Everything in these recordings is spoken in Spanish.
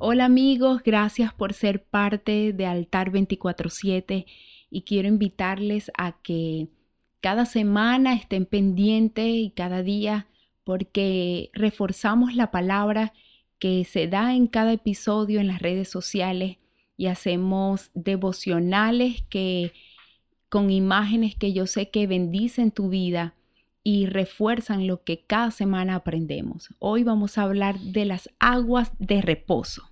Hola amigos, gracias por ser parte de Altar 24/7 y quiero invitarles a que cada semana estén pendientes y cada día porque reforzamos la palabra que se da en cada episodio en las redes sociales y hacemos devocionales que con imágenes que yo sé que bendicen tu vida y refuerzan lo que cada semana aprendemos. Hoy vamos a hablar de las aguas de reposo.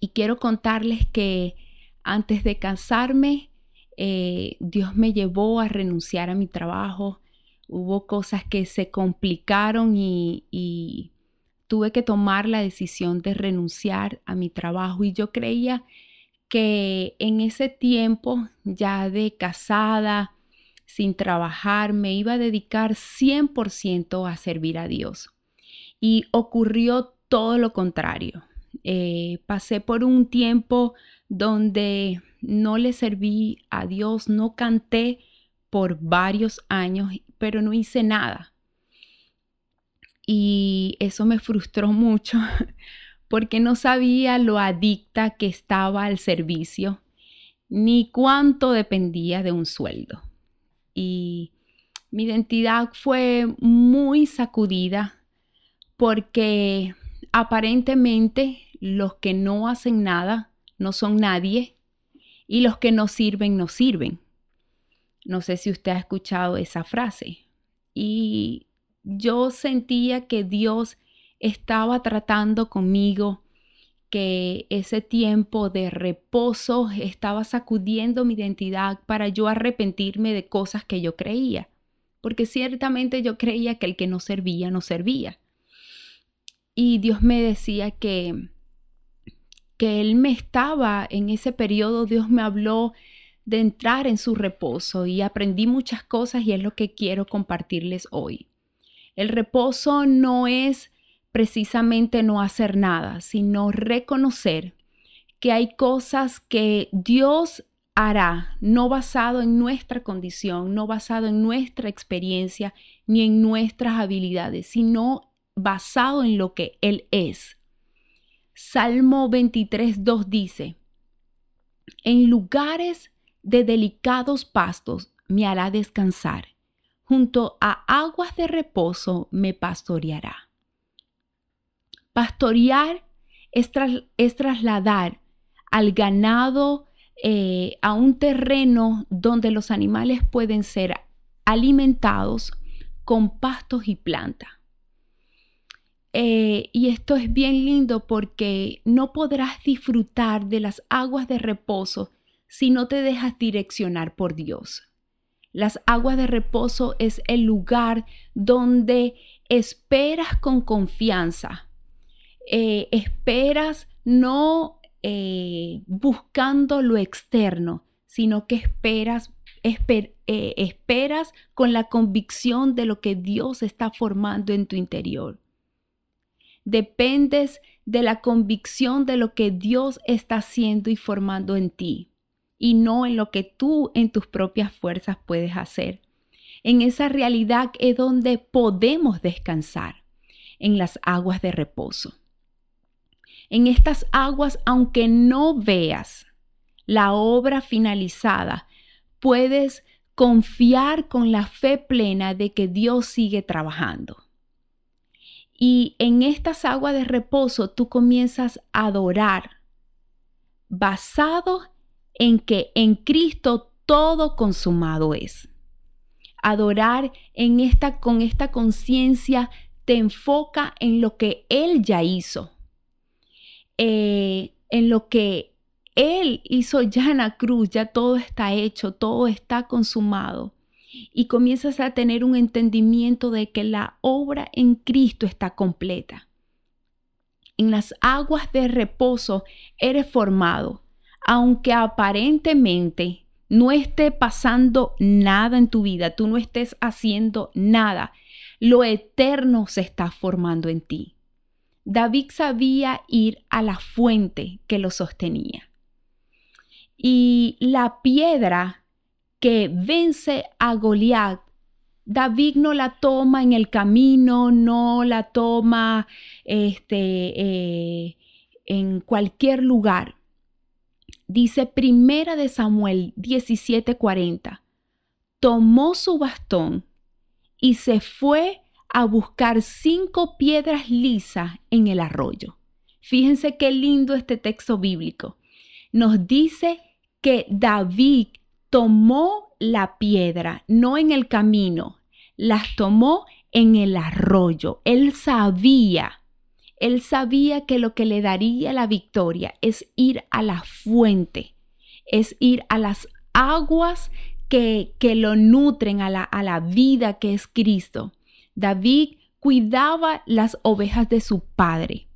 Y quiero contarles que antes de casarme, eh, Dios me llevó a renunciar a mi trabajo. Hubo cosas que se complicaron y, y tuve que tomar la decisión de renunciar a mi trabajo. Y yo creía que en ese tiempo ya de casada, sin trabajar, me iba a dedicar 100% a servir a Dios. Y ocurrió todo lo contrario. Eh, pasé por un tiempo donde no le serví a Dios, no canté por varios años, pero no hice nada. Y eso me frustró mucho porque no sabía lo adicta que estaba al servicio, ni cuánto dependía de un sueldo. Y mi identidad fue muy sacudida porque aparentemente los que no hacen nada no son nadie y los que no sirven no sirven. No sé si usted ha escuchado esa frase. Y yo sentía que Dios estaba tratando conmigo, que ese tiempo de reposo estaba sacudiendo mi identidad para yo arrepentirme de cosas que yo creía, porque ciertamente yo creía que el que no servía, no servía. Y Dios me decía que que Él me estaba en ese periodo, Dios me habló de entrar en su reposo y aprendí muchas cosas y es lo que quiero compartirles hoy. El reposo no es precisamente no hacer nada, sino reconocer que hay cosas que Dios hará, no basado en nuestra condición, no basado en nuestra experiencia ni en nuestras habilidades, sino basado en lo que Él es. Salmo 23, 2 dice, En lugares de delicados pastos me hará descansar, junto a aguas de reposo me pastoreará. Pastorear es, trasladar al ganado eh, a un terreno donde los animales pueden ser alimentados con pastos y plantas. Eh, y esto es bien lindo porque no podrás disfrutar de las aguas de reposo si no te dejas direccionar por Dios. Las aguas de reposo es el lugar donde esperas con confianza eh, esperas no eh, buscando lo externo, sino que esperas, eh, esperas con la convicción de lo que Dios está formando en tu interior. Dependes de la convicción de lo que Dios está haciendo y formando en ti y no en lo que tú en tus propias fuerzas puedes hacer. En esa realidad es donde podemos descansar, en las aguas de reposo. En estas aguas, aunque no veas la obra finalizada, puedes confiar con la fe plena de que Dios sigue trabajando. Y en estas aguas de reposo tú comienzas a adorar basado en que en Cristo todo consumado es. Adorar en esta con esta conciencia te enfoca en lo que él ya hizo eh, en lo que Él hizo ya en la cruz, ya todo está hecho, todo está consumado. Y comienzas a tener un entendimiento de que la obra en Cristo está completa. en las aguas de reposo eres formado, aunque aparentemente no esté pasando nada en tu vida, tú no estés haciendo nada, lo eterno se está formando en ti. David sabía ir a la fuente que lo sostenía. Y la piedra que vence a Goliat, David no la toma en el camino, no la toma este, eh, en cualquier lugar. Dice Primera de Samuel 17:40, tomó su bastón y se fue a buscar cinco piedras lisas en el arroyo. Fíjense qué lindo este texto bíblico. Nos dice que David tomó la piedra, no en el camino, las tomó en el arroyo. Él sabía, él sabía que lo que le daría la victoria es ir a la fuente, es ir a las aguas que, que lo nutren, a la, a la vida que es Cristo. David cuidaba las ovejas de su padre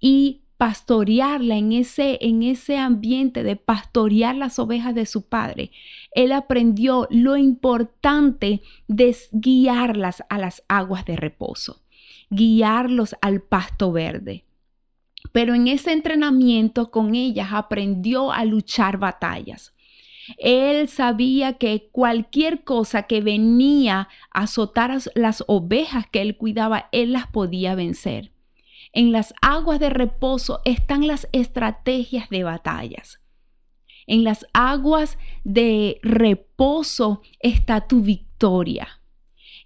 y pastorearla en ese, en ese ambiente de pastorear las ovejas de su padre. Él aprendió lo importante de guiarlas a las aguas de reposo, guiarlos al pasto verde. Pero en ese entrenamiento con ellas aprendió a luchar batallas. Él sabía que cualquier cosa que venía a azotar a las ovejas que él cuidaba, él las podía vencer. En las aguas de reposo están las estrategias de batallas. En las aguas de reposo está tu victoria.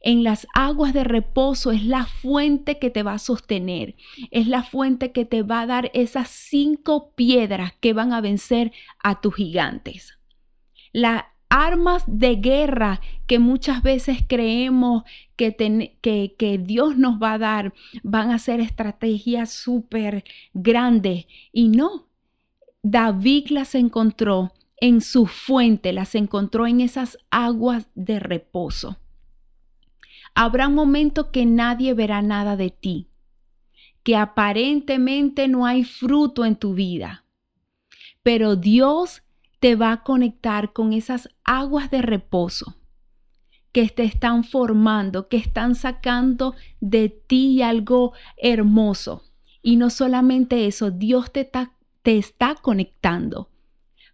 En las aguas de reposo es la fuente que te va a sostener, es la fuente que te va a dar esas cinco piedras que van a vencer a tus gigantes las armas de guerra que muchas veces creemos que, que, Dios nos va a dar van a ser estrategias súper grandes. Y no, David las encontró en su fuente, las encontró en esas aguas de reposo. Habrá momentos que nadie verá nada de ti, que aparentemente no hay fruto en tu vida, pero Dios te va a conectar con esas aguas de reposo que te están formando, que están sacando de ti algo hermoso. Y no solamente eso, Dios te te está conectando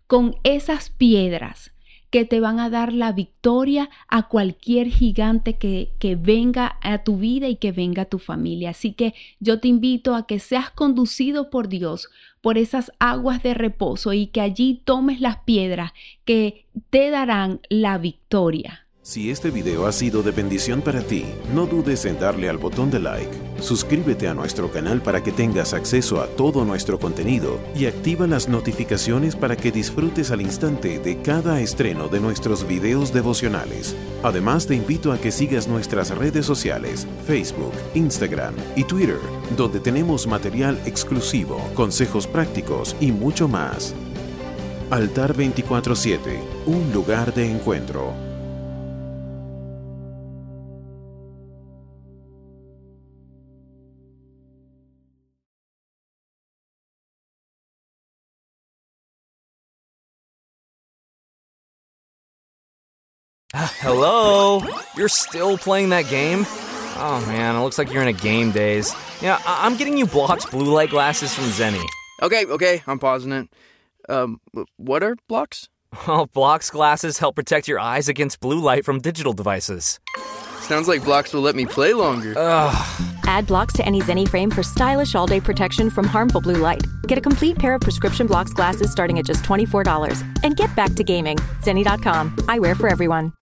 con esas piedras que te van a dar la victoria a cualquier gigante que, que, venga a tu vida y que venga a tu familia. Así que yo te invito a que seas conducido por Dios por esas aguas de reposo y que allí tomes las piedras que te darán la victoria. Si este video ha sido de bendición para ti, no dudes en darle al botón de like, suscríbete a nuestro canal para que tengas acceso a todo nuestro contenido y activa las notificaciones para que disfrutes al instante de cada estreno de nuestros videos devocionales. Además te invito a que sigas nuestras redes sociales, Facebook, Instagram y Twitter, donde tenemos material exclusivo, consejos prácticos y mucho más. Altar 24-7, un lugar de encuentro. Hello? You're still playing that game? Oh man, it looks like you're in a game daze. Yeah, I- am getting you Block's blue light glasses from Zenny. Okay, okay, I'm pausing it. Um, what are blocks? Well, Block's glasses help protect your eyes against blue light from digital devices. Sounds like blocks will let me play longer. Ugh. Add blocks to any Zenny frame for stylish all day protection from harmful blue light. Get a complete pair of prescription blocks glasses starting at just $24. And get back to gaming. Zenny.com. Eyewear for everyone.